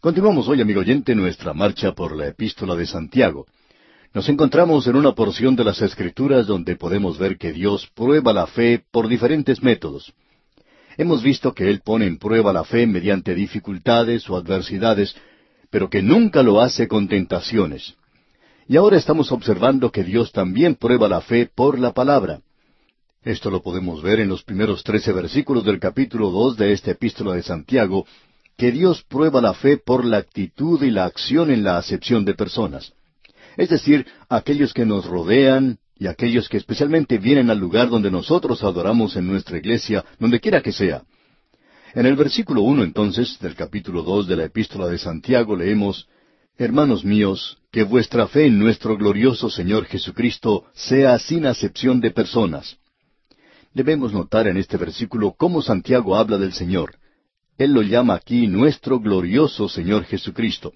Continuamos hoy, amigo oyente, nuestra marcha por la epístola de Santiago. Nos encontramos en una porción de las Escrituras donde podemos ver que Dios prueba la fe por diferentes métodos. Hemos visto que Él pone en prueba la fe mediante dificultades o adversidades, pero que nunca lo hace con tentaciones. Y ahora estamos observando que Dios también prueba la fe por la palabra. Esto lo podemos ver en los primeros trece versículos del capítulo dos de esta epístola de Santiago, que Dios prueba la fe por la actitud y la acción en la acepción de personas. Es decir, aquellos que nos rodean y aquellos que especialmente vienen al lugar donde nosotros adoramos en nuestra iglesia, donde quiera que sea. En el versículo uno entonces del capítulo dos de la epístola de Santiago leemos Hermanos míos, que vuestra fe en nuestro glorioso Señor Jesucristo sea sin acepción de personas. Debemos notar en este versículo cómo Santiago habla del Señor. Él lo llama aquí nuestro glorioso Señor Jesucristo.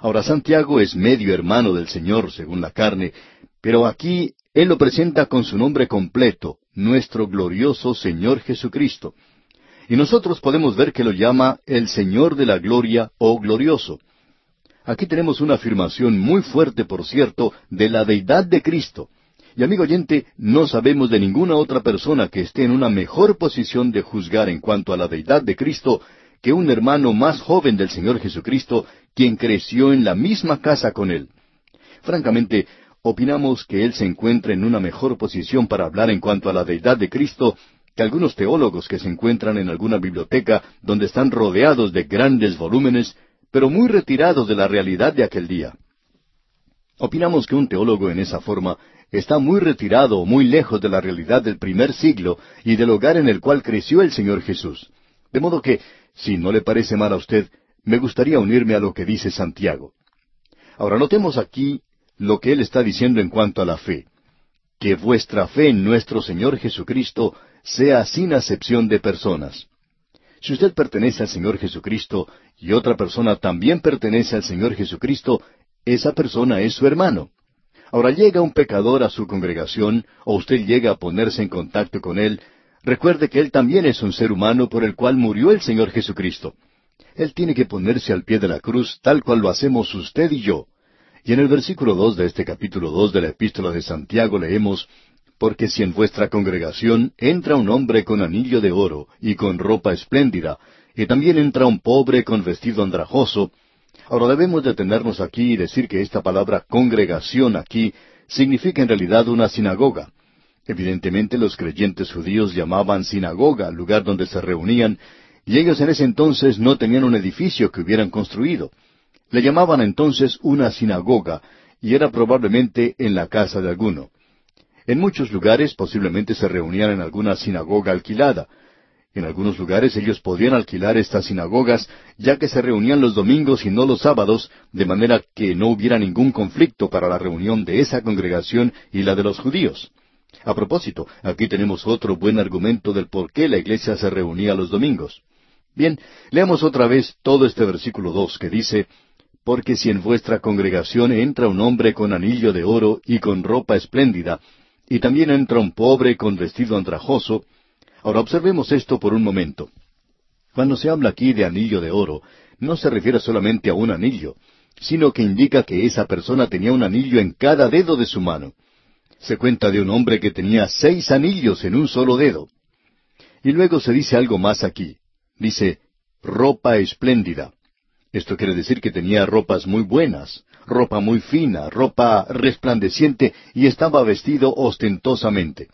Ahora Santiago es medio hermano del Señor según la carne, pero aquí él lo presenta con su nombre completo, nuestro glorioso Señor Jesucristo. Y nosotros podemos ver que lo llama el Señor de la Gloria o glorioso. Aquí tenemos una afirmación muy fuerte, por cierto, de la deidad de Cristo. Y amigo oyente, no sabemos de ninguna otra persona que esté en una mejor posición de juzgar en cuanto a la deidad de Cristo que un hermano más joven del Señor Jesucristo, quien creció en la misma casa con él. Francamente, opinamos que él se encuentra en una mejor posición para hablar en cuanto a la deidad de Cristo que algunos teólogos que se encuentran en alguna biblioteca donde están rodeados de grandes volúmenes, pero muy retirados de la realidad de aquel día. Opinamos que un teólogo en esa forma está muy retirado muy lejos de la realidad del primer siglo y del hogar en el cual creció el Señor Jesús. De modo que, si no le parece mal a usted, me gustaría unirme a lo que dice Santiago. Ahora notemos aquí lo que él está diciendo en cuanto a la fe. Que vuestra fe en nuestro Señor Jesucristo sea sin acepción de personas. Si usted pertenece al Señor Jesucristo y otra persona también pertenece al Señor Jesucristo, esa persona es su hermano. Ahora llega un pecador a su congregación o usted llega a ponerse en contacto con él, recuerde que él también es un ser humano por el cual murió el Señor Jesucristo. Él tiene que ponerse al pie de la cruz tal cual lo hacemos usted y yo. Y en el versículo dos de este capítulo dos de la epístola de Santiago leemos Porque si en vuestra congregación entra un hombre con anillo de oro y con ropa espléndida, y también entra un pobre con vestido andrajoso, Ahora debemos detenernos aquí y decir que esta palabra congregación aquí significa en realidad una sinagoga. Evidentemente los creyentes judíos llamaban sinagoga al lugar donde se reunían, y ellos en ese entonces no tenían un edificio que hubieran construido. Le llamaban entonces una sinagoga, y era probablemente en la casa de alguno. En muchos lugares posiblemente se reunían en alguna sinagoga alquilada, en algunos lugares ellos podían alquilar estas sinagogas, ya que se reunían los domingos y no los sábados, de manera que no hubiera ningún conflicto para la reunión de esa congregación y la de los judíos. A propósito, aquí tenemos otro buen argumento del por qué la iglesia se reunía los domingos. Bien, leamos otra vez todo este versículo dos que dice, Porque si en vuestra congregación entra un hombre con anillo de oro y con ropa espléndida, y también entra un pobre con vestido andrajoso, Ahora observemos esto por un momento. Cuando se habla aquí de anillo de oro, no se refiere solamente a un anillo, sino que indica que esa persona tenía un anillo en cada dedo de su mano. Se cuenta de un hombre que tenía seis anillos en un solo dedo. Y luego se dice algo más aquí. Dice, ropa espléndida. Esto quiere decir que tenía ropas muy buenas, ropa muy fina, ropa resplandeciente y estaba vestido ostentosamente.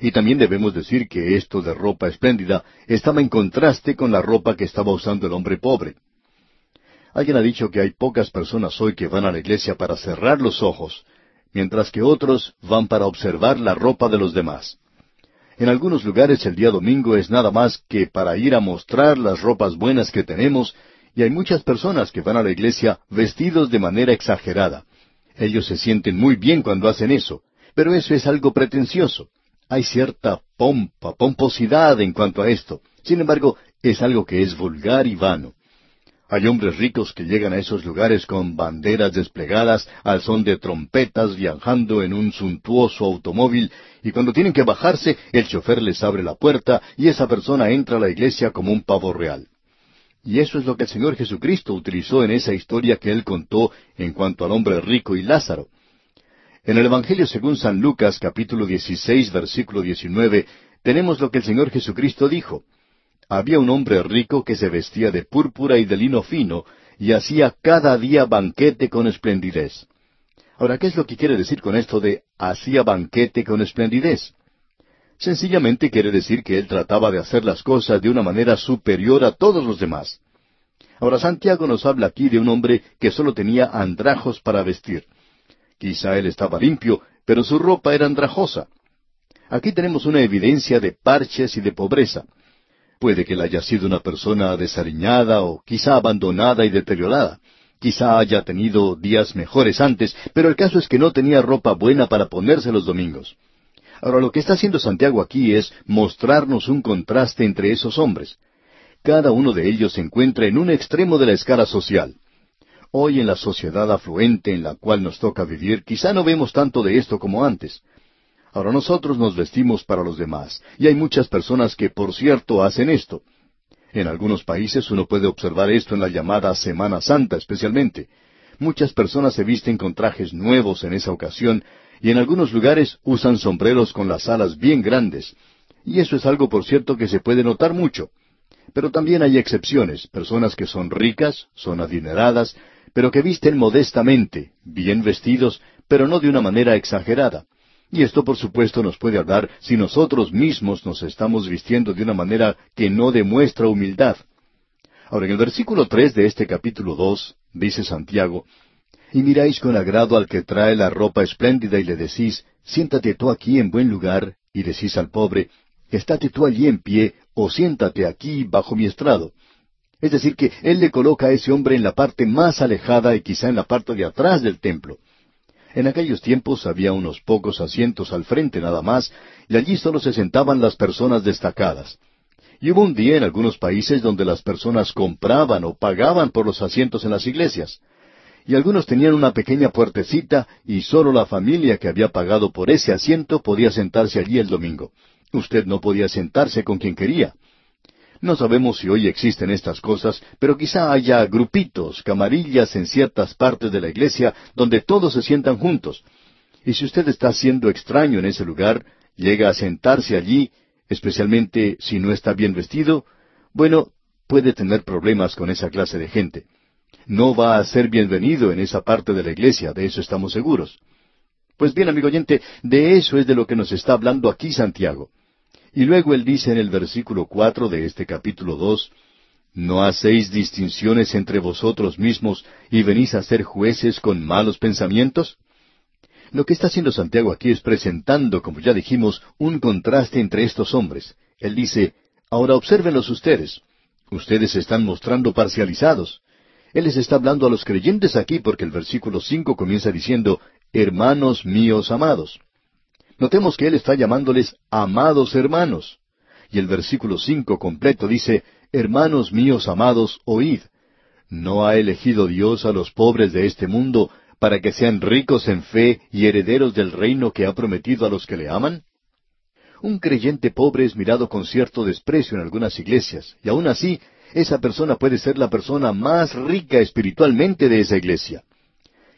Y también debemos decir que esto de ropa espléndida estaba en contraste con la ropa que estaba usando el hombre pobre. Alguien ha dicho que hay pocas personas hoy que van a la iglesia para cerrar los ojos, mientras que otros van para observar la ropa de los demás. En algunos lugares el día domingo es nada más que para ir a mostrar las ropas buenas que tenemos, y hay muchas personas que van a la iglesia vestidos de manera exagerada. Ellos se sienten muy bien cuando hacen eso, pero eso es algo pretencioso. Hay cierta pompa, pomposidad en cuanto a esto. Sin embargo, es algo que es vulgar y vano. Hay hombres ricos que llegan a esos lugares con banderas desplegadas al son de trompetas viajando en un suntuoso automóvil y cuando tienen que bajarse el chofer les abre la puerta y esa persona entra a la iglesia como un pavo real. Y eso es lo que el Señor Jesucristo utilizó en esa historia que él contó en cuanto al hombre rico y Lázaro. En el Evangelio según San Lucas capítulo 16 versículo 19 tenemos lo que el Señor Jesucristo dijo. Había un hombre rico que se vestía de púrpura y de lino fino y hacía cada día banquete con esplendidez. Ahora, ¿qué es lo que quiere decir con esto de hacía banquete con esplendidez? Sencillamente quiere decir que él trataba de hacer las cosas de una manera superior a todos los demás. Ahora Santiago nos habla aquí de un hombre que solo tenía andrajos para vestir. Quizá él estaba limpio, pero su ropa era andrajosa. Aquí tenemos una evidencia de parches y de pobreza. Puede que él haya sido una persona desaliñada o quizá abandonada y deteriorada. Quizá haya tenido días mejores antes, pero el caso es que no tenía ropa buena para ponerse los domingos. Ahora lo que está haciendo Santiago aquí es mostrarnos un contraste entre esos hombres. Cada uno de ellos se encuentra en un extremo de la escala social. Hoy en la sociedad afluente en la cual nos toca vivir, quizá no vemos tanto de esto como antes. Ahora nosotros nos vestimos para los demás, y hay muchas personas que, por cierto, hacen esto. En algunos países uno puede observar esto en la llamada Semana Santa especialmente. Muchas personas se visten con trajes nuevos en esa ocasión, y en algunos lugares usan sombreros con las alas bien grandes. Y eso es algo, por cierto, que se puede notar mucho. Pero también hay excepciones, personas que son ricas, son adineradas, pero que visten modestamente, bien vestidos, pero no de una manera exagerada. Y esto, por supuesto, nos puede hablar si nosotros mismos nos estamos vistiendo de una manera que no demuestra humildad. Ahora, en el versículo tres de este capítulo dos, dice Santiago, Y miráis con agrado al que trae la ropa espléndida y le decís, Siéntate tú aquí en buen lugar, y decís al pobre, Estate tú allí en pie, o siéntate aquí bajo mi estrado. Es decir, que Él le coloca a ese hombre en la parte más alejada y quizá en la parte de atrás del templo. En aquellos tiempos había unos pocos asientos al frente nada más, y allí solo se sentaban las personas destacadas. Y hubo un día en algunos países donde las personas compraban o pagaban por los asientos en las iglesias. Y algunos tenían una pequeña puertecita y solo la familia que había pagado por ese asiento podía sentarse allí el domingo. Usted no podía sentarse con quien quería. No sabemos si hoy existen estas cosas, pero quizá haya grupitos, camarillas en ciertas partes de la iglesia donde todos se sientan juntos. Y si usted está siendo extraño en ese lugar, llega a sentarse allí, especialmente si no está bien vestido, bueno, puede tener problemas con esa clase de gente. No va a ser bienvenido en esa parte de la iglesia, de eso estamos seguros. Pues bien, amigo oyente, de eso es de lo que nos está hablando aquí Santiago. Y luego él dice en el versículo cuatro de este capítulo dos, ¿No hacéis distinciones entre vosotros mismos y venís a ser jueces con malos pensamientos? Lo que está haciendo Santiago aquí es presentando, como ya dijimos, un contraste entre estos hombres. Él dice, ahora obsérvenlos ustedes. Ustedes se están mostrando parcializados. Él les está hablando a los creyentes aquí porque el versículo cinco comienza diciendo, hermanos míos amados. Notemos que Él está llamándoles amados hermanos. Y el versículo cinco completo dice, Hermanos míos amados, oíd. ¿No ha elegido Dios a los pobres de este mundo para que sean ricos en fe y herederos del reino que ha prometido a los que le aman? Un creyente pobre es mirado con cierto desprecio en algunas iglesias, y aun así, esa persona puede ser la persona más rica espiritualmente de esa iglesia.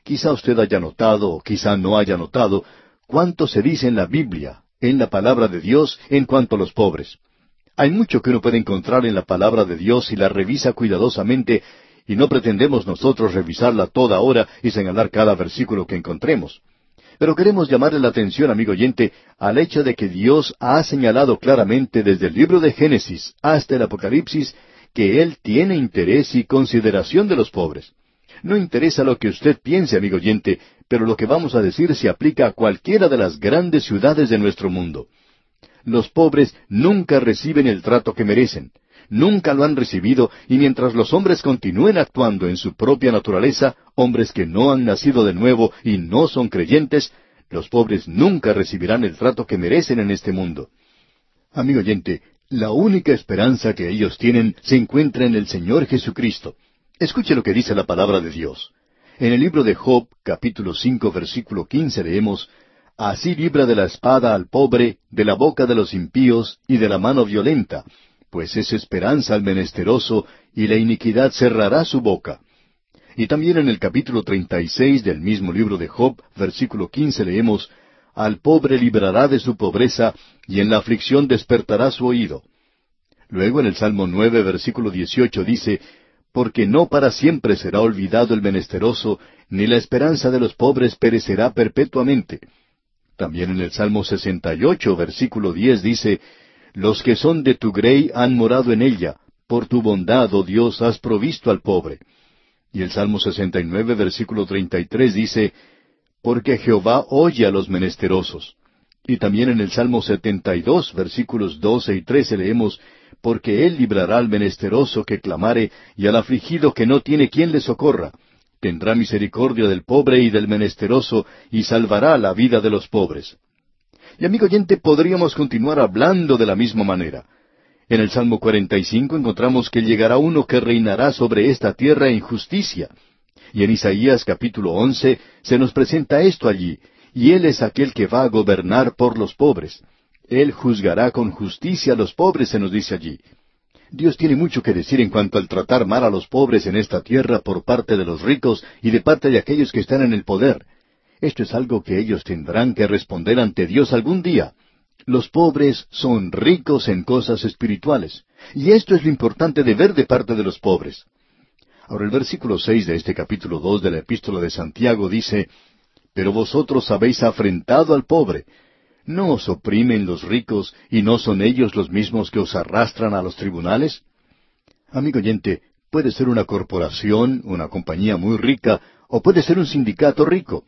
Quizá usted haya notado, o quizá no haya notado, cuánto se dice en la Biblia, en la palabra de Dios, en cuanto a los pobres. Hay mucho que uno puede encontrar en la palabra de Dios si la revisa cuidadosamente, y no pretendemos nosotros revisarla toda hora y señalar cada versículo que encontremos. Pero queremos llamarle la atención, amigo oyente, al hecho de que Dios ha señalado claramente desde el libro de Génesis hasta el Apocalipsis que Él tiene interés y consideración de los pobres. No interesa lo que usted piense, amigo oyente, pero lo que vamos a decir se aplica a cualquiera de las grandes ciudades de nuestro mundo. Los pobres nunca reciben el trato que merecen, nunca lo han recibido, y mientras los hombres continúen actuando en su propia naturaleza, hombres que no han nacido de nuevo y no son creyentes, los pobres nunca recibirán el trato que merecen en este mundo. Amigo oyente, la única esperanza que ellos tienen se encuentra en el Señor Jesucristo. Escuche lo que dice la palabra de Dios. En el libro de Job, capítulo cinco, versículo quince, leemos Así libra de la espada al pobre, de la boca de los impíos y de la mano violenta, pues es esperanza al menesteroso, y la iniquidad cerrará su boca. Y también en el capítulo 36 del mismo libro de Job, versículo 15 leemos, Al pobre librará de su pobreza, y en la aflicción despertará su oído. Luego en el Salmo 9, versículo 18 dice, Porque no para siempre será olvidado el menesteroso, ni la esperanza de los pobres perecerá perpetuamente. También en el Salmo 68, versículo 10 dice, Los que son de tu grey han morado en ella, por tu bondad, oh Dios, has provisto al pobre. Y el Salmo 69, versículo 33 dice, Porque Jehová oye a los menesterosos. Y también en el Salmo 72, versículos 12 y 13 leemos, Porque Él librará al menesteroso que clamare, y al afligido que no tiene quien le socorra. Tendrá misericordia del pobre y del menesteroso, y salvará la vida de los pobres. Y amigo oyente, podríamos continuar hablando de la misma manera. En el Salmo 45 encontramos que llegará uno que reinará sobre esta tierra en justicia. Y en Isaías capítulo 11 se nos presenta esto allí, y Él es aquel que va a gobernar por los pobres. Él juzgará con justicia a los pobres, se nos dice allí. Dios tiene mucho que decir en cuanto al tratar mal a los pobres en esta tierra por parte de los ricos y de parte de aquellos que están en el poder. Esto es algo que ellos tendrán que responder ante Dios algún día. Los pobres son ricos en cosas espirituales. Y esto es lo importante de ver de parte de los pobres. Ahora el versículo seis de este capítulo dos de la epístola de Santiago dice Pero vosotros habéis afrentado al pobre. ¿No os oprimen los ricos y no son ellos los mismos que os arrastran a los tribunales? Amigo oyente, puede ser una corporación, una compañía muy rica, o puede ser un sindicato rico.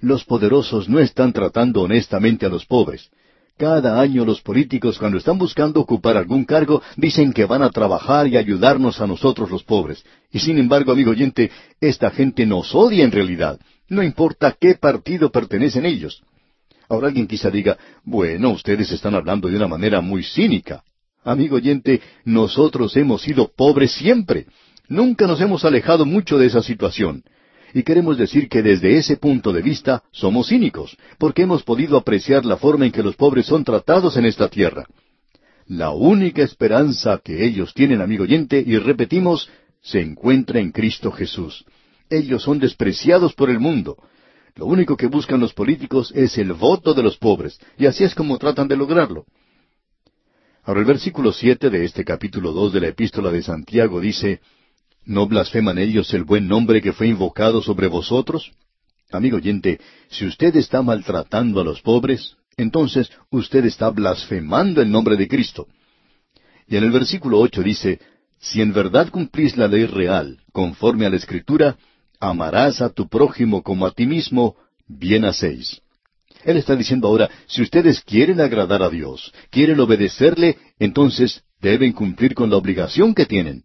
Los poderosos no están tratando honestamente a los pobres. Cada año los políticos cuando están buscando ocupar algún cargo dicen que van a trabajar y ayudarnos a nosotros los pobres. Y sin embargo, amigo oyente, esta gente nos odia en realidad. No importa qué partido pertenecen ellos. Ahora alguien quizá diga, bueno, ustedes están hablando de una manera muy cínica. Amigo oyente, nosotros hemos sido pobres siempre. Nunca nos hemos alejado mucho de esa situación. Y queremos decir que desde ese punto de vista somos cínicos, porque hemos podido apreciar la forma en que los pobres son tratados en esta tierra. La única esperanza que ellos tienen, amigo oyente, y repetimos, se encuentra en Cristo Jesús. Ellos son despreciados por el mundo. Lo único que buscan los políticos es el voto de los pobres, y así es como tratan de lograrlo. Ahora el versículo siete de este capítulo dos de la epístola de Santiago dice ¿No blasfeman ellos el buen nombre que fue invocado sobre vosotros? Amigo oyente, si usted está maltratando a los pobres, entonces usted está blasfemando el nombre de Cristo. Y en el versículo ocho dice, Si en verdad cumplís la ley real, conforme a la Escritura, amarás a tu prójimo como a ti mismo, bien hacéis. Él está diciendo ahora, si ustedes quieren agradar a Dios, quieren obedecerle, entonces deben cumplir con la obligación que tienen.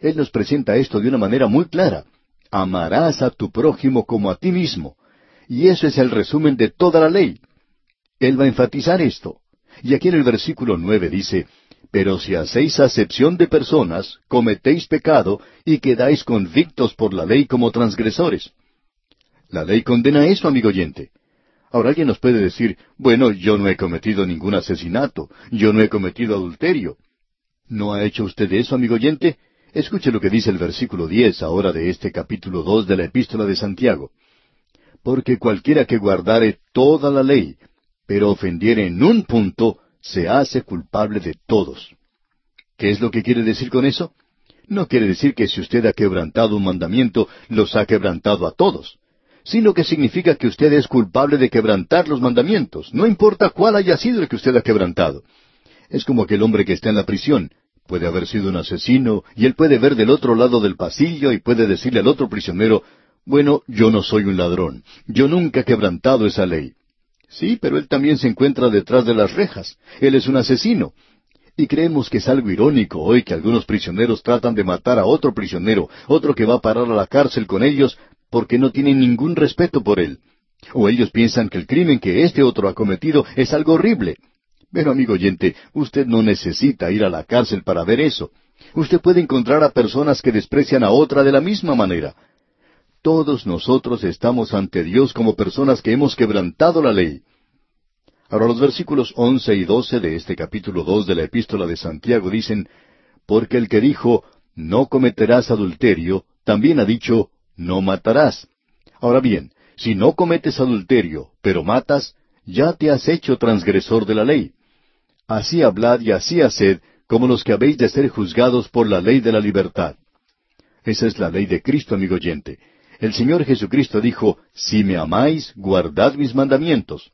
Él nos presenta esto de una manera muy clara. Amarás a tu prójimo como a ti mismo. Y eso es el resumen de toda la ley. Él va a enfatizar esto. Y aquí en el versículo nueve dice, Pero si hacéis acepción de personas, cometéis pecado y quedáis convictos por la ley como transgresores. La ley condena eso, amigo oyente. Ahora alguien nos puede decir, bueno, yo no he cometido ningún asesinato, yo no he cometido adulterio. ¿No ha hecho usted eso, amigo oyente? Escuche lo que dice el versículo diez ahora de este capítulo dos de la epístola de Santiago. Porque cualquiera que guardare toda la ley, pero ofendiere en un punto, se hace culpable de todos. ¿Qué es lo que quiere decir con eso? No quiere decir que si usted ha quebrantado un mandamiento, los ha quebrantado a todos, sino que significa que usted es culpable de quebrantar los mandamientos, no importa cuál haya sido el que usted ha quebrantado. Es como aquel hombre que está en la prisión, Puede haber sido un asesino, y él puede ver del otro lado del pasillo y puede decirle al otro prisionero, bueno, yo no soy un ladrón, yo nunca he quebrantado esa ley. Sí, pero él también se encuentra detrás de las rejas, él es un asesino. Y creemos que es algo irónico hoy que algunos prisioneros tratan de matar a otro prisionero, otro que va a parar a la cárcel con ellos, porque no tienen ningún respeto por él. O ellos piensan que el crimen que este otro ha cometido es algo horrible. Pero amigo oyente, usted no necesita ir a la cárcel para ver eso. Usted puede encontrar a personas que desprecian a otra de la misma manera. Todos nosotros estamos ante Dios como personas que hemos quebrantado la ley. Ahora los versículos once y doce de este capítulo dos de la epístola de Santiago dicen, Porque el que dijo, no cometerás adulterio, también ha dicho, no matarás. Ahora bien, si no cometes adulterio, pero matas, ya te has hecho transgresor de la ley. Así hablad y así haced, como los que habéis de ser juzgados por la ley de la libertad. Esa es la ley de Cristo, amigo oyente. El Señor Jesucristo dijo, Si me amáis, guardad mis mandamientos.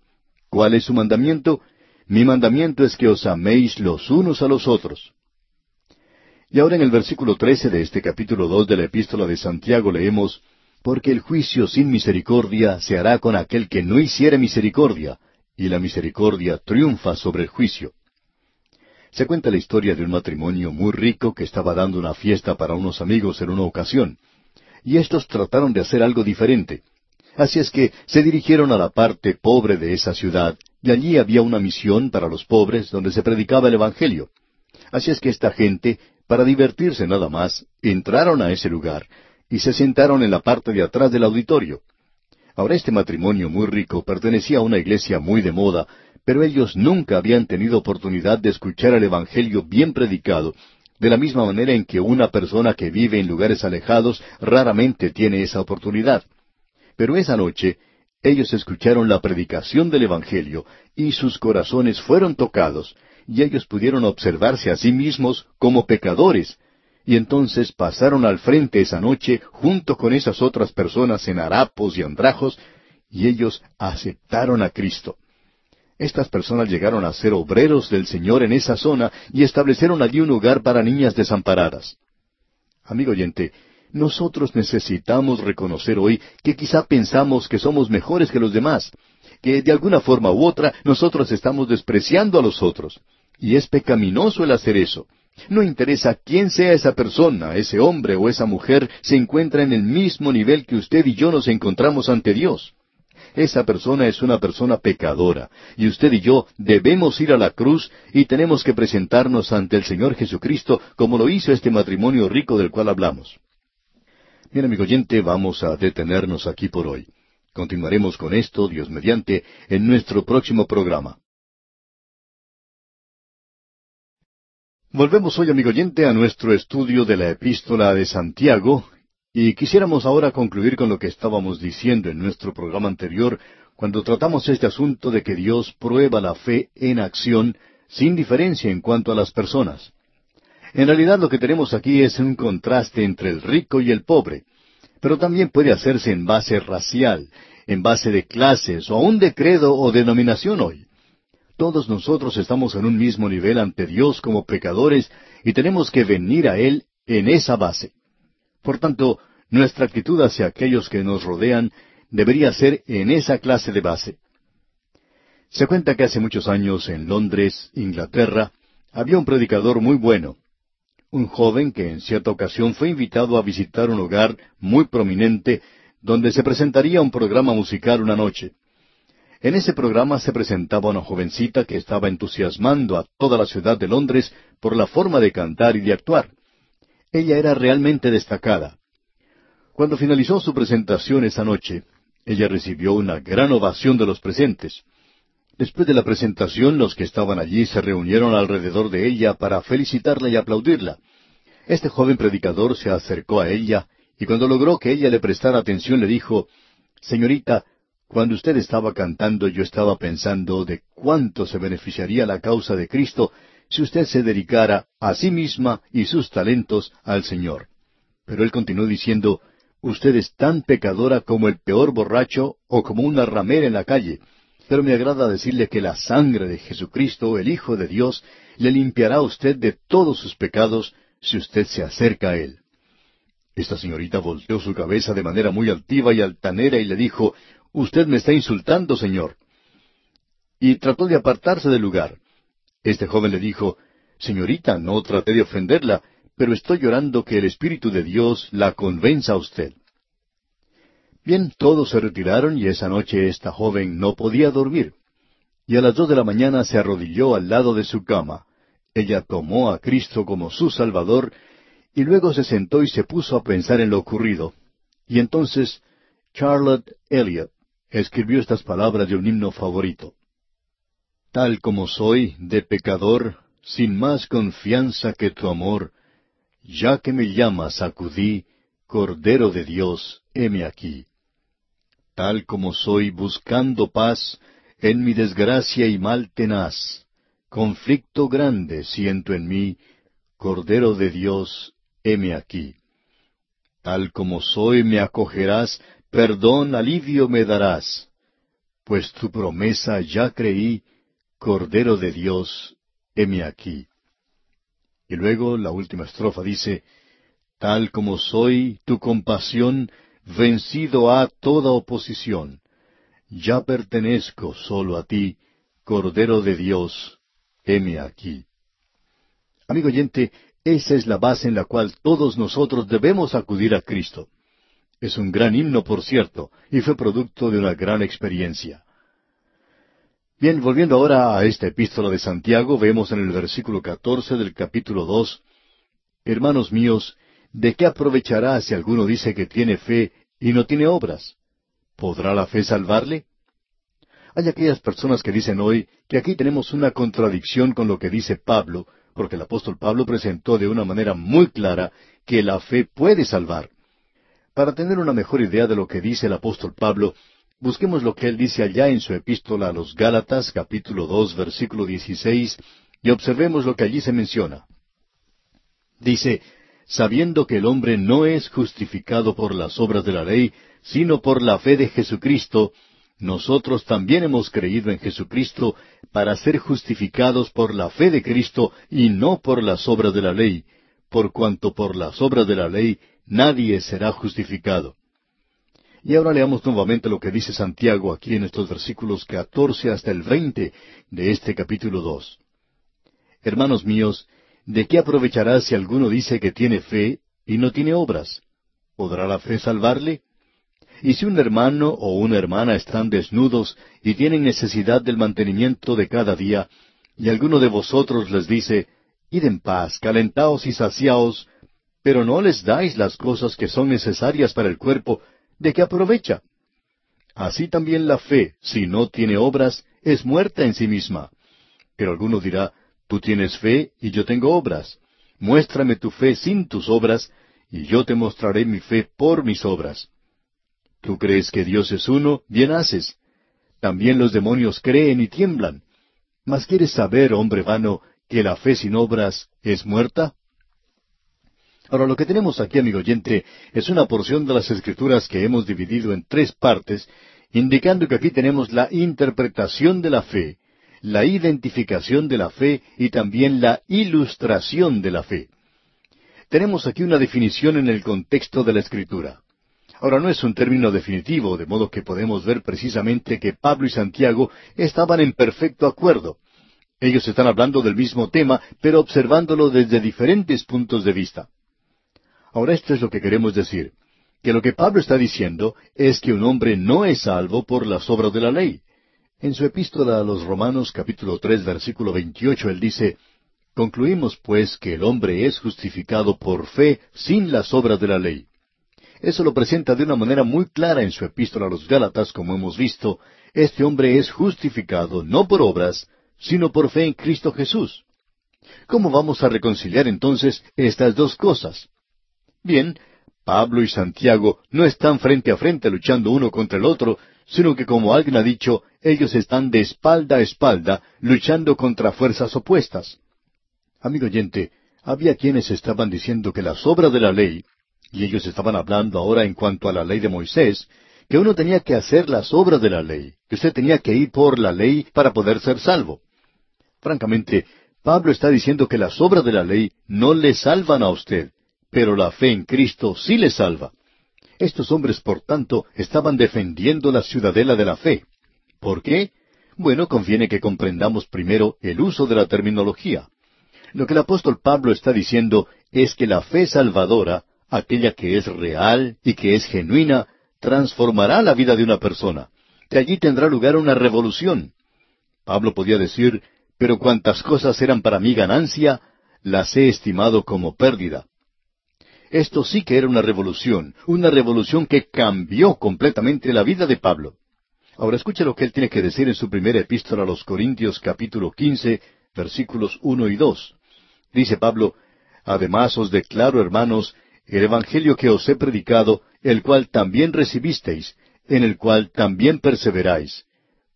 ¿Cuál es su mandamiento? Mi mandamiento es que os améis los unos a los otros. Y ahora en el versículo trece de este capítulo dos de la epístola de Santiago leemos, Porque el juicio sin misericordia se hará con aquel que no hiciere misericordia, y la misericordia triunfa sobre el juicio. Se cuenta la historia de un matrimonio muy rico que estaba dando una fiesta para unos amigos en una ocasión, y estos trataron de hacer algo diferente. Así es que se dirigieron a la parte pobre de esa ciudad, y allí había una misión para los pobres donde se predicaba el Evangelio. Así es que esta gente, para divertirse nada más, entraron a ese lugar y se sentaron en la parte de atrás del auditorio. Ahora este matrimonio muy rico pertenecía a una iglesia muy de moda, pero ellos nunca habían tenido oportunidad de escuchar el Evangelio bien predicado, de la misma manera en que una persona que vive en lugares alejados raramente tiene esa oportunidad. Pero esa noche ellos escucharon la predicación del Evangelio y sus corazones fueron tocados, y ellos pudieron observarse a sí mismos como pecadores, y entonces pasaron al frente esa noche junto con esas otras personas en harapos y andrajos, y ellos aceptaron a Cristo. Estas personas llegaron a ser obreros del Señor en esa zona y establecieron allí un lugar para niñas desamparadas. Amigo oyente, nosotros necesitamos reconocer hoy que quizá pensamos que somos mejores que los demás, que de alguna forma u otra nosotros estamos despreciando a los otros. Y es pecaminoso el hacer eso. No interesa quién sea esa persona, ese hombre o esa mujer, se encuentra en el mismo nivel que usted y yo nos encontramos ante Dios. Esa persona es una persona pecadora, y usted y yo debemos ir a la cruz y tenemos que presentarnos ante el Señor Jesucristo como lo hizo este matrimonio rico del cual hablamos. Bien, amigo oyente, vamos a detenernos aquí por hoy. Continuaremos con esto, Dios mediante, en nuestro próximo programa. Volvemos hoy, amigo oyente, a nuestro estudio de la epístola de Santiago, y quisiéramos ahora concluir con lo que estábamos diciendo en nuestro programa anterior, cuando tratamos este asunto de que Dios prueba la fe en acción sin diferencia en cuanto a las personas. En realidad lo que tenemos aquí es un contraste entre el rico y el pobre, pero también puede hacerse en base racial, en base de clases o aún de credo o denominación hoy. Todos nosotros estamos en un mismo nivel ante Dios como pecadores y tenemos que venir a Él en esa base. Por tanto, nuestra actitud hacia aquellos que nos rodean debería ser en esa clase de base. Se cuenta que hace muchos años en Londres, Inglaterra, había un predicador muy bueno, un joven que en cierta ocasión fue invitado a visitar un hogar muy prominente donde se presentaría un programa musical una noche. En ese programa se presentaba una jovencita que estaba entusiasmando a toda la ciudad de Londres por la forma de cantar y de actuar. Ella era realmente destacada. Cuando finalizó su presentación esa noche, ella recibió una gran ovación de los presentes. Después de la presentación, los que estaban allí se reunieron alrededor de ella para felicitarla y aplaudirla. Este joven predicador se acercó a ella y cuando logró que ella le prestara atención le dijo, Señorita, cuando usted estaba cantando yo estaba pensando de cuánto se beneficiaría la causa de Cristo si usted se dedicara a sí misma y sus talentos al Señor. Pero él continuó diciendo, Usted es tan pecadora como el peor borracho o como una ramera en la calle pero me agrada decirle que la sangre de Jesucristo, el Hijo de Dios, le limpiará a usted de todos sus pecados si usted se acerca a Él. Esta señorita volteó su cabeza de manera muy altiva y altanera y le dijo, Usted me está insultando, señor. Y trató de apartarse del lugar. Este joven le dijo, Señorita, no traté de ofenderla, pero estoy llorando que el Espíritu de Dios la convenza a usted. Bien, todos se retiraron y esa noche esta joven no podía dormir. Y a las dos de la mañana se arrodilló al lado de su cama. Ella tomó a Cristo como su Salvador y luego se sentó y se puso a pensar en lo ocurrido. Y entonces Charlotte Elliot escribió estas palabras de un himno favorito. Tal como soy, de pecador, sin más confianza que tu amor, ya que me llamas acudí, Cordero de Dios, heme aquí. Tal como soy buscando paz, en mi desgracia y mal tenaz, conflicto grande siento en mí, Cordero de Dios, heme aquí. Tal como soy me acogerás, perdón, alivio me darás, pues tu promesa ya creí, Cordero de Dios, heme aquí. Y luego la última estrofa dice, Tal como soy, tu compasión vencido ha toda oposición. Ya pertenezco solo a ti, Cordero de Dios, heme aquí. Amigo oyente, esa es la base en la cual todos nosotros debemos acudir a Cristo. Es un gran himno, por cierto, y fue producto de una gran experiencia. Bien, volviendo ahora a esta epístola de Santiago, vemos en el versículo catorce del capítulo dos, Hermanos míos, ¿de qué aprovechará si alguno dice que tiene fe y no tiene obras? ¿Podrá la fe salvarle? Hay aquellas personas que dicen hoy que aquí tenemos una contradicción con lo que dice Pablo, porque el apóstol Pablo presentó de una manera muy clara que la fe puede salvar. Para tener una mejor idea de lo que dice el apóstol Pablo, busquemos lo que él dice allá en su epístola a los Gálatas, capítulo dos, versículo dieciséis, y observemos lo que allí se menciona. Dice, sabiendo que el hombre no es justificado por las obras de la ley, sino por la fe de Jesucristo, nosotros también hemos creído en Jesucristo para ser justificados por la fe de Cristo y no por las obras de la ley, por cuanto por las obras de la ley nadie será justificado. Y ahora leamos nuevamente lo que dice Santiago aquí en estos versículos catorce hasta el veinte de este capítulo dos. Hermanos míos, ¿de qué aprovechará si alguno dice que tiene fe y no tiene obras? ¿Podrá la fe salvarle? Y si un hermano o una hermana están desnudos y tienen necesidad del mantenimiento de cada día, y alguno de vosotros les dice, Id en paz, calentaos y saciaos, pero no les dais las cosas que son necesarias para el cuerpo, ¿de qué aprovecha? Así también la fe, si no tiene obras, es muerta en sí misma. Pero alguno dirá, Tú tienes fe y yo tengo obras. Muéstrame tu fe sin tus obras, y yo te mostraré mi fe por mis obras. Tú crees que Dios es uno, bien haces. También los demonios creen y tiemblan. Mas quieres saber, hombre vano, que la fe sin obras es muerta? Ahora lo que tenemos aquí, amigo oyente, es una porción de las escrituras que hemos dividido en tres partes, indicando que aquí tenemos la interpretación de la fe, la identificación de la fe y también la ilustración de la fe. Tenemos aquí una definición en el contexto de la escritura. Ahora no es un término definitivo, de modo que podemos ver precisamente que Pablo y Santiago estaban en perfecto acuerdo. Ellos están hablando del mismo tema, pero observándolo desde diferentes puntos de vista. Ahora esto es lo que queremos decir, que lo que Pablo está diciendo es que un hombre no es salvo por las obras de la ley. En su epístola a los Romanos capítulo tres versículo veintiocho él dice, Concluimos pues que el hombre es justificado por fe sin las obras de la ley. Eso lo presenta de una manera muy clara en su epístola a los Gálatas, como hemos visto, este hombre es justificado no por obras, sino por fe en Cristo Jesús. ¿Cómo vamos a reconciliar entonces estas dos cosas? Bien, Pablo y Santiago no están frente a frente luchando uno contra el otro, sino que como alguien ha dicho, ellos están de espalda a espalda luchando contra fuerzas opuestas. Amigo oyente, había quienes estaban diciendo que las obras de la ley, y ellos estaban hablando ahora en cuanto a la ley de Moisés, que uno tenía que hacer las obras de la ley, que usted tenía que ir por la ley para poder ser salvo. Francamente, Pablo está diciendo que las obras de la ley no le salvan a usted, pero la fe en Cristo sí le salva. Estos hombres, por tanto, estaban defendiendo la ciudadela de la fe. ¿Por qué? Bueno, conviene que comprendamos primero el uso de la terminología. Lo que el apóstol Pablo está diciendo es que la fe salvadora, aquella que es real y que es genuina, transformará la vida de una persona. De allí tendrá lugar una revolución. Pablo podía decir, pero cuantas cosas eran para mí ganancia, las he estimado como pérdida. Esto sí que era una revolución, una revolución que cambió completamente la vida de Pablo. Ahora escuche lo que él tiene que decir en su primera epístola a los Corintios capítulo quince, versículos uno y dos. Dice Pablo, Además os declaro, hermanos, el Evangelio que os he predicado, el cual también recibisteis, en el cual también perseveráis,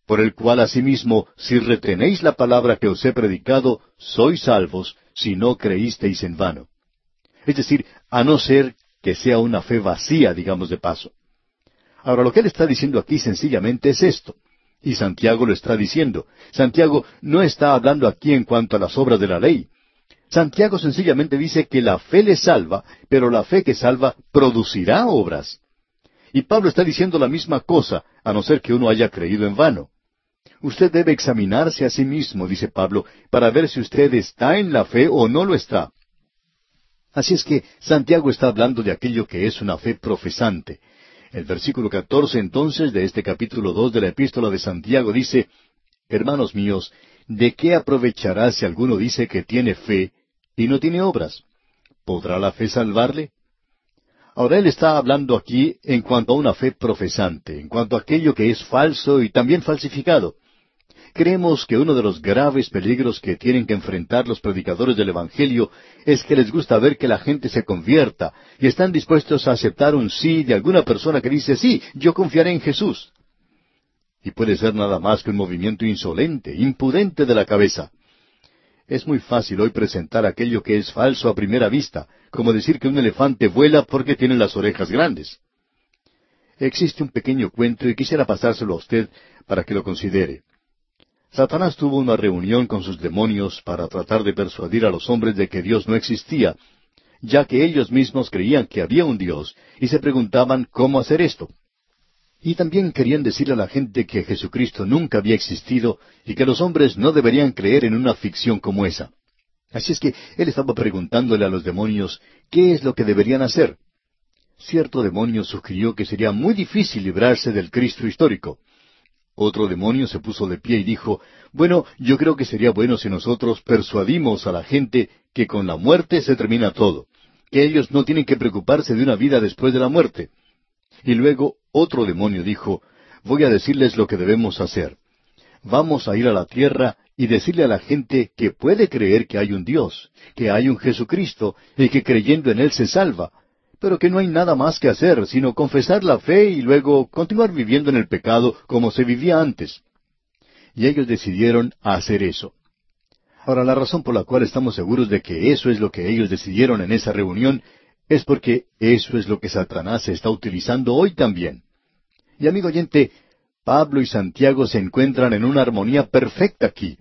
por el cual asimismo, si retenéis la palabra que os he predicado, sois salvos, si no creísteis en vano. Es decir, a no ser que sea una fe vacía, digamos de paso. Ahora, lo que él está diciendo aquí sencillamente es esto. Y Santiago lo está diciendo. Santiago no está hablando aquí en cuanto a las obras de la ley. Santiago sencillamente dice que la fe le salva, pero la fe que salva producirá obras. Y Pablo está diciendo la misma cosa, a no ser que uno haya creído en vano. Usted debe examinarse a sí mismo, dice Pablo, para ver si usted está en la fe o no lo está. Así es que Santiago está hablando de aquello que es una fe profesante. El versículo catorce entonces de este capítulo dos de la epístola de Santiago dice, Hermanos míos, ¿de qué aprovechará si alguno dice que tiene fe y no tiene obras? ¿Podrá la fe salvarle? Ahora él está hablando aquí en cuanto a una fe profesante, en cuanto a aquello que es falso y también falsificado. Creemos que uno de los graves peligros que tienen que enfrentar los predicadores del Evangelio es que les gusta ver que la gente se convierta y están dispuestos a aceptar un sí de alguna persona que dice, sí, yo confiaré en Jesús. Y puede ser nada más que un movimiento insolente, impudente de la cabeza. Es muy fácil hoy presentar aquello que es falso a primera vista, como decir que un elefante vuela porque tiene las orejas grandes. Existe un pequeño cuento y quisiera pasárselo a usted para que lo considere. Satanás tuvo una reunión con sus demonios para tratar de persuadir a los hombres de que Dios no existía, ya que ellos mismos creían que había un Dios y se preguntaban cómo hacer esto. Y también querían decirle a la gente que Jesucristo nunca había existido y que los hombres no deberían creer en una ficción como esa. Así es que él estaba preguntándole a los demonios qué es lo que deberían hacer. Cierto demonio sugirió que sería muy difícil librarse del Cristo histórico. Otro demonio se puso de pie y dijo, Bueno, yo creo que sería bueno si nosotros persuadimos a la gente que con la muerte se termina todo, que ellos no tienen que preocuparse de una vida después de la muerte. Y luego otro demonio dijo, Voy a decirles lo que debemos hacer. Vamos a ir a la tierra y decirle a la gente que puede creer que hay un Dios, que hay un Jesucristo y que creyendo en Él se salva, pero que no hay nada más que hacer sino confesar la fe y luego continuar viviendo en el pecado como se vivía antes. Y ellos decidieron hacer eso. Ahora, la razón por la cual estamos seguros de que eso es lo que ellos decidieron en esa reunión es porque eso es lo que Satanás está utilizando hoy también. Y amigo oyente, Pablo y Santiago se encuentran en una armonía perfecta aquí.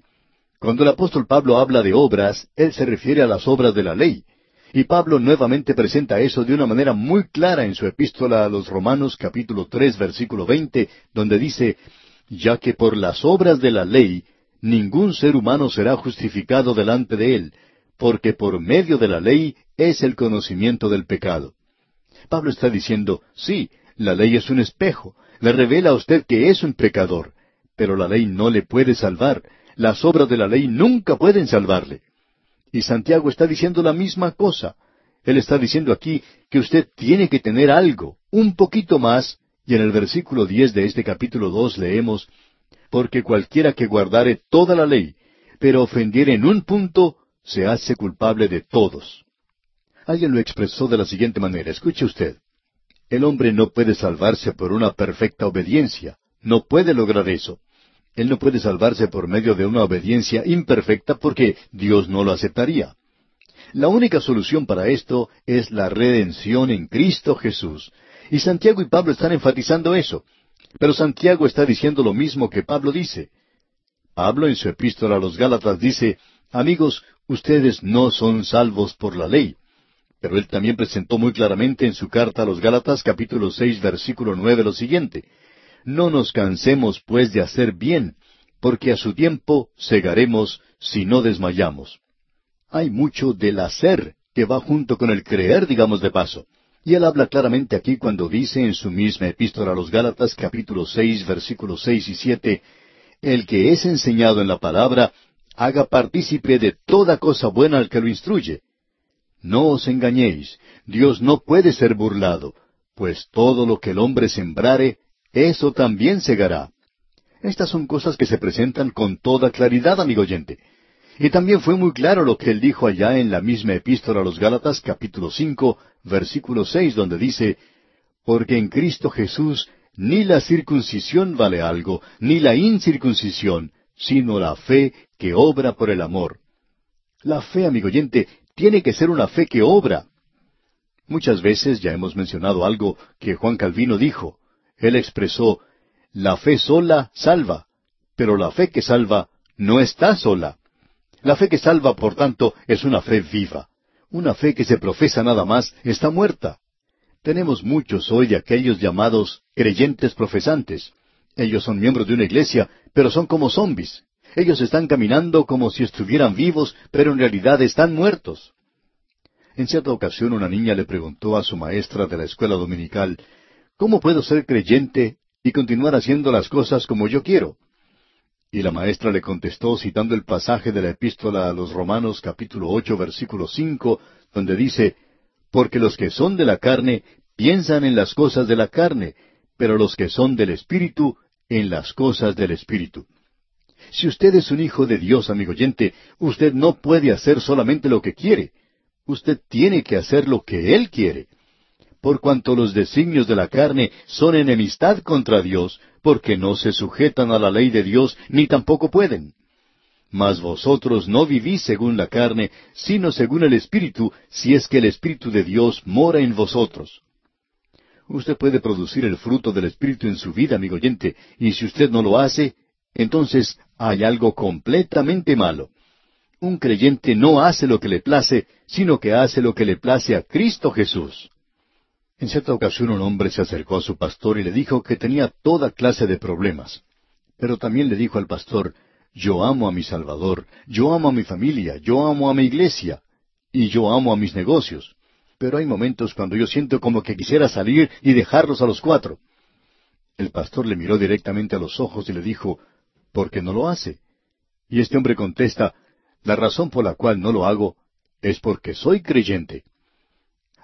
Cuando el apóstol Pablo habla de obras, él se refiere a las obras de la ley, y Pablo nuevamente presenta eso de una manera muy clara en su epístola a los Romanos capítulo tres versículo veinte, donde dice, ya que por las obras de la ley ningún ser humano será justificado delante de él, porque por medio de la ley es el conocimiento del pecado. Pablo está diciendo, sí, la ley es un espejo, le revela a usted que es un pecador, pero la ley no le puede salvar, las obras de la ley nunca pueden salvarle. Y Santiago está diciendo la misma cosa. Él está diciendo aquí que usted tiene que tener algo, un poquito más, y en el versículo diez de este capítulo dos leemos, porque cualquiera que guardare toda la ley, pero ofendiere en un punto, se hace culpable de todos. Alguien lo expresó de la siguiente manera, escuche usted. El hombre no puede salvarse por una perfecta obediencia, no puede lograr eso. Él no puede salvarse por medio de una obediencia imperfecta porque Dios no lo aceptaría. La única solución para esto es la redención en Cristo Jesús. Y Santiago y Pablo están enfatizando eso. Pero Santiago está diciendo lo mismo que Pablo dice. Pablo en su epístola a los Gálatas dice, Amigos, ustedes no son salvos por la ley. Pero él también presentó muy claramente en su carta a los Gálatas capítulo seis versículo nueve lo siguiente, no nos cansemos, pues, de hacer bien, porque a su tiempo segaremos si no desmayamos. Hay mucho del hacer que va junto con el creer, digamos de paso. Y él habla claramente aquí cuando dice en su misma epístola a los Gálatas capítulo seis versículos seis y siete, El que es enseñado en la palabra, haga partícipe de toda cosa buena al que lo instruye. No os engañéis, Dios no puede ser burlado, pues todo lo que el hombre sembrare, eso también segará. Estas son cosas que se presentan con toda claridad, amigo oyente. Y también fue muy claro lo que él dijo allá en la misma epístola a los Gálatas, capítulo cinco, versículo seis, donde dice, Porque en Cristo Jesús ni la circuncisión vale algo, ni la incircuncisión, sino la fe que obra por el amor. La fe, amigo oyente, tiene que ser una fe que obra. Muchas veces ya hemos mencionado algo que Juan Calvino dijo. Él expresó, la fe sola salva, pero la fe que salva no está sola. La fe que salva, por tanto, es una fe viva. Una fe que se profesa nada más está muerta. Tenemos muchos hoy aquellos llamados creyentes profesantes. Ellos son miembros de una iglesia, pero son como zombis. Ellos están caminando como si estuvieran vivos, pero en realidad están muertos. En cierta ocasión una niña le preguntó a su maestra de la escuela dominical, ¿Cómo puedo ser creyente y continuar haciendo las cosas como yo quiero? Y la maestra le contestó citando el pasaje de la epístola a los Romanos capítulo ocho versículo cinco, donde dice, Porque los que son de la carne piensan en las cosas de la carne, pero los que son del Espíritu en las cosas del Espíritu. Si usted es un hijo de Dios, amigo oyente, usted no puede hacer solamente lo que quiere. Usted tiene que hacer lo que Él quiere. Por cuanto los designios de la carne son enemistad contra Dios, porque no se sujetan a la ley de Dios, ni tampoco pueden. Mas vosotros no vivís según la carne, sino según el Espíritu, si es que el Espíritu de Dios mora en vosotros. Usted puede producir el fruto del Espíritu en su vida, amigo oyente, y si usted no lo hace, entonces hay algo completamente malo. Un creyente no hace lo que le place, sino que hace lo que le place a Cristo Jesús. En cierta ocasión un hombre se acercó a su pastor y le dijo que tenía toda clase de problemas. Pero también le dijo al pastor, yo amo a mi Salvador, yo amo a mi familia, yo amo a mi iglesia, y yo amo a mis negocios. Pero hay momentos cuando yo siento como que quisiera salir y dejarlos a los cuatro. El pastor le miró directamente a los ojos y le dijo, ¿por qué no lo hace? Y este hombre contesta, la razón por la cual no lo hago es porque soy creyente.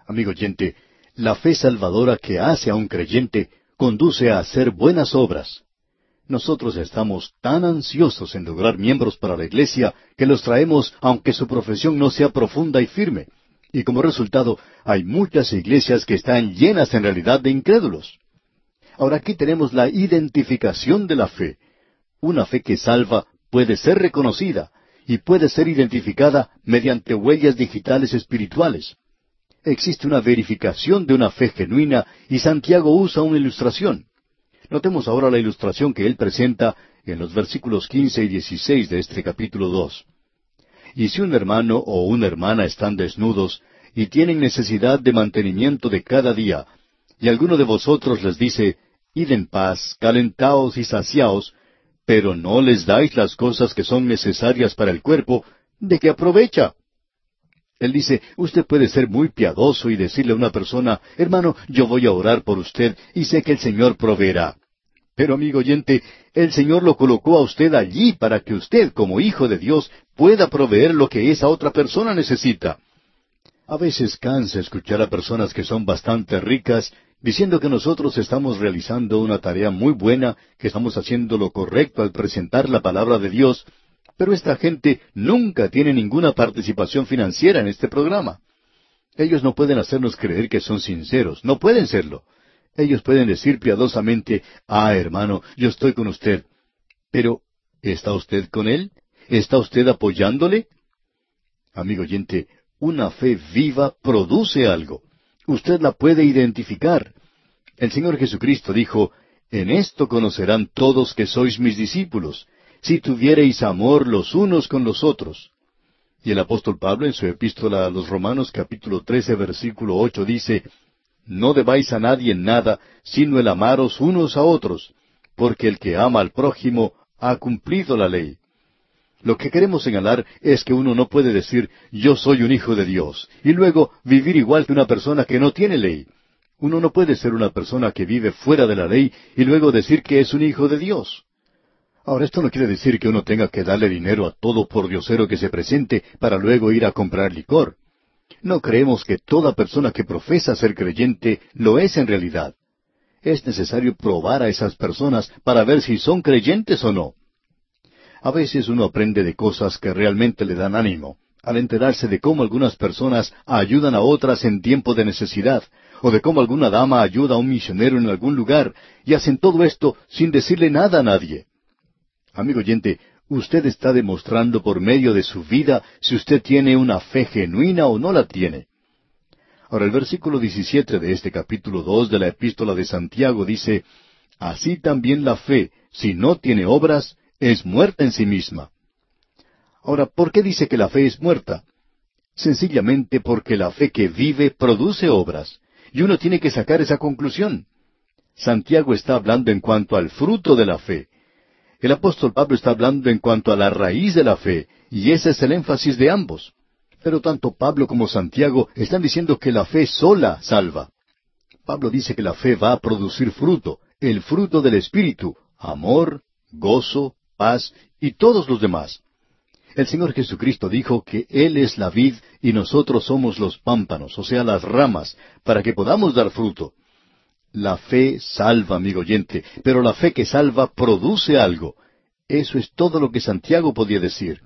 Amigo oyente, la fe salvadora que hace a un creyente conduce a hacer buenas obras. Nosotros estamos tan ansiosos en lograr miembros para la iglesia que los traemos aunque su profesión no sea profunda y firme. Y como resultado hay muchas iglesias que están llenas en realidad de incrédulos. Ahora aquí tenemos la identificación de la fe, una fe que salva puede ser reconocida y puede ser identificada mediante huellas digitales espirituales. Existe una verificación de una fe genuina y Santiago usa una ilustración. Notemos ahora la ilustración que él presenta en los versículos quince y dieciséis de este capítulo dos. Y si un hermano o una hermana están desnudos y tienen necesidad de mantenimiento de cada día, y alguno de vosotros les dice, Id en paz, calentaos y saciaos, pero no les dais las cosas que son necesarias para el cuerpo, ¿de qué aprovecha? Él dice, usted puede ser muy piadoso y decirle a una persona, hermano, yo voy a orar por usted y sé que el Señor proveerá. Pero amigo oyente, el Señor lo colocó a usted allí para que usted, como hijo de Dios, pueda proveer lo que esa otra persona necesita. A veces cansa escuchar a personas que son bastante ricas diciendo que nosotros estamos realizando una tarea muy buena, que estamos haciendo lo correcto al presentar la palabra de Dios, pero esta gente nunca tiene ninguna participación financiera en este programa. Ellos no pueden hacernos creer que son sinceros, no pueden serlo. Ellos pueden decir piadosamente, ah, hermano, yo estoy con usted. Pero, ¿está usted con él? ¿Está usted apoyándole? Amigo oyente, una fe viva produce algo usted la puede identificar. El Señor Jesucristo dijo, En esto conocerán todos que sois mis discípulos, si tuviereis amor los unos con los otros. Y el apóstol Pablo en su epístola a los Romanos capítulo trece versículo ocho dice, No debáis a nadie nada, sino el amaros unos a otros, porque el que ama al prójimo ha cumplido la ley. Lo que queremos señalar es que uno no puede decir yo soy un hijo de Dios y luego vivir igual que una persona que no tiene ley. Uno no puede ser una persona que vive fuera de la ley y luego decir que es un hijo de Dios. Ahora, esto no quiere decir que uno tenga que darle dinero a todo por diosero que se presente para luego ir a comprar licor. No creemos que toda persona que profesa ser creyente lo es en realidad. es necesario probar a esas personas para ver si son creyentes o no. A veces uno aprende de cosas que realmente le dan ánimo, al enterarse de cómo algunas personas ayudan a otras en tiempo de necesidad, o de cómo alguna dama ayuda a un misionero en algún lugar, y hacen todo esto sin decirle nada a nadie. Amigo oyente, usted está demostrando por medio de su vida si usted tiene una fe genuina o no la tiene. Ahora el versículo 17 de este capítulo 2 de la epístola de Santiago dice, Así también la fe, si no tiene obras, es muerta en sí misma. Ahora, ¿por qué dice que la fe es muerta? Sencillamente porque la fe que vive produce obras, y uno tiene que sacar esa conclusión. Santiago está hablando en cuanto al fruto de la fe. El apóstol Pablo está hablando en cuanto a la raíz de la fe, y ese es el énfasis de ambos. Pero tanto Pablo como Santiago están diciendo que la fe sola salva. Pablo dice que la fe va a producir fruto, el fruto del Espíritu, amor, gozo, paz y todos los demás. El Señor Jesucristo dijo que Él es la vid y nosotros somos los pámpanos, o sea, las ramas, para que podamos dar fruto. La fe salva, amigo oyente, pero la fe que salva produce algo. Eso es todo lo que Santiago podía decir.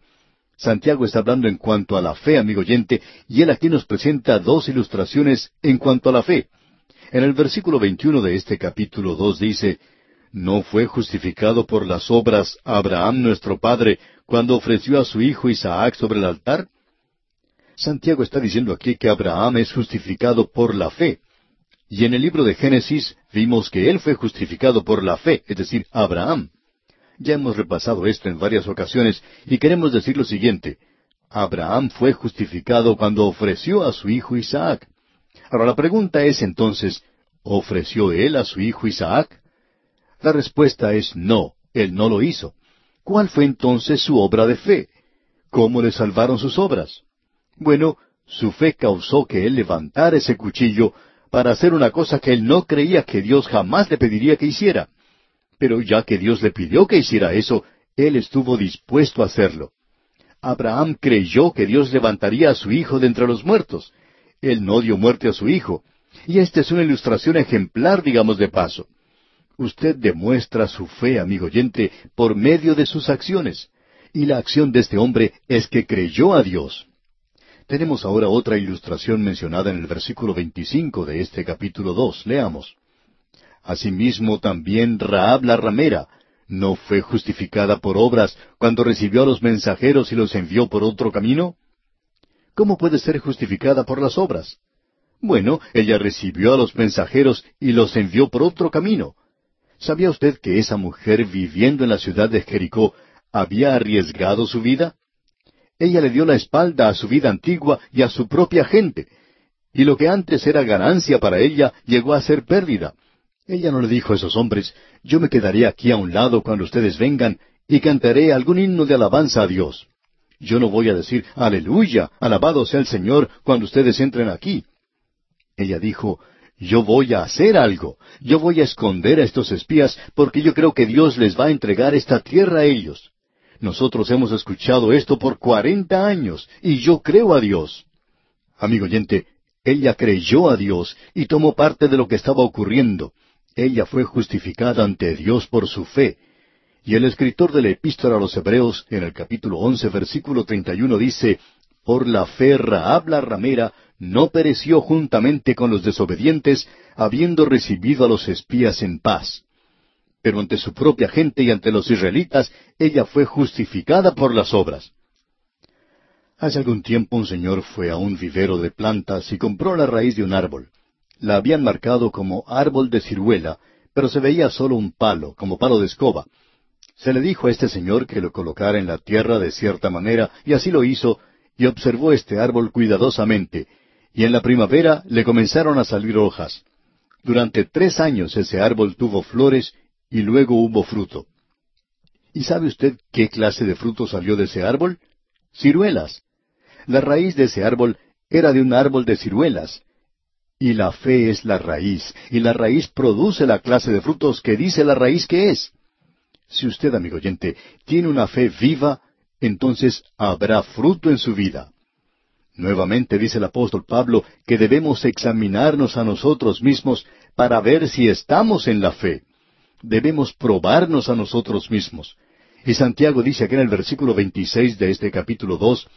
Santiago está hablando en cuanto a la fe, amigo oyente, y él aquí nos presenta dos ilustraciones en cuanto a la fe. En el versículo 21 de este capítulo 2 dice, ¿No fue justificado por las obras Abraham nuestro padre cuando ofreció a su hijo Isaac sobre el altar? Santiago está diciendo aquí que Abraham es justificado por la fe. Y en el libro de Génesis vimos que él fue justificado por la fe, es decir, Abraham. Ya hemos repasado esto en varias ocasiones y queremos decir lo siguiente. Abraham fue justificado cuando ofreció a su hijo Isaac. Ahora la pregunta es entonces, ¿ofreció él a su hijo Isaac? La respuesta es no, él no lo hizo. ¿Cuál fue entonces su obra de fe? ¿Cómo le salvaron sus obras? Bueno, su fe causó que él levantara ese cuchillo para hacer una cosa que él no creía que Dios jamás le pediría que hiciera. Pero ya que Dios le pidió que hiciera eso, él estuvo dispuesto a hacerlo. Abraham creyó que Dios levantaría a su hijo de entre los muertos. Él no dio muerte a su hijo. Y esta es una ilustración ejemplar, digamos de paso. Usted demuestra su fe, amigo oyente, por medio de sus acciones. Y la acción de este hombre es que creyó a Dios. Tenemos ahora otra ilustración mencionada en el versículo 25 de este capítulo 2. Leamos. Asimismo también Raab la ramera no fue justificada por obras cuando recibió a los mensajeros y los envió por otro camino. ¿Cómo puede ser justificada por las obras? Bueno, ella recibió a los mensajeros y los envió por otro camino. ¿Sabía usted que esa mujer viviendo en la ciudad de Jericó había arriesgado su vida? Ella le dio la espalda a su vida antigua y a su propia gente, y lo que antes era ganancia para ella llegó a ser pérdida. Ella no le dijo a esos hombres, yo me quedaré aquí a un lado cuando ustedes vengan y cantaré algún himno de alabanza a Dios. Yo no voy a decir, aleluya, alabado sea el Señor cuando ustedes entren aquí. Ella dijo, yo voy a hacer algo, yo voy a esconder a estos espías porque yo creo que Dios les va a entregar esta tierra a ellos. Nosotros hemos escuchado esto por cuarenta años y yo creo a Dios. Amigo oyente, ella creyó a Dios y tomó parte de lo que estaba ocurriendo ella fue justificada ante Dios por su fe. Y el escritor de la epístola a los Hebreos, en el capítulo once, versículo treinta y uno, dice, Por la fe Raab la ramera no pereció juntamente con los desobedientes, habiendo recibido a los espías en paz. Pero ante su propia gente y ante los israelitas, ella fue justificada por las obras. Hace algún tiempo un señor fue a un vivero de plantas y compró la raíz de un árbol. La habían marcado como árbol de ciruela, pero se veía solo un palo, como palo de escoba. Se le dijo a este señor que lo colocara en la tierra de cierta manera, y así lo hizo, y observó este árbol cuidadosamente, y en la primavera le comenzaron a salir hojas. Durante tres años ese árbol tuvo flores y luego hubo fruto. ¿Y sabe usted qué clase de fruto salió de ese árbol? Ciruelas. La raíz de ese árbol era de un árbol de ciruelas, y la fe es la raíz, y la raíz produce la clase de frutos que dice la raíz que es. Si usted, amigo oyente, tiene una fe viva, entonces habrá fruto en su vida. Nuevamente dice el apóstol Pablo que debemos examinarnos a nosotros mismos para ver si estamos en la fe. Debemos probarnos a nosotros mismos. Y Santiago dice aquí en el versículo 26 de este capítulo 2,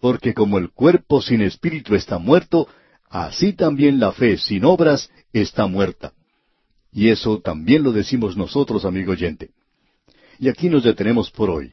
porque como el cuerpo sin espíritu está muerto, así también la fe sin obras está muerta. Y eso también lo decimos nosotros, amigo oyente. Y aquí nos detenemos por hoy.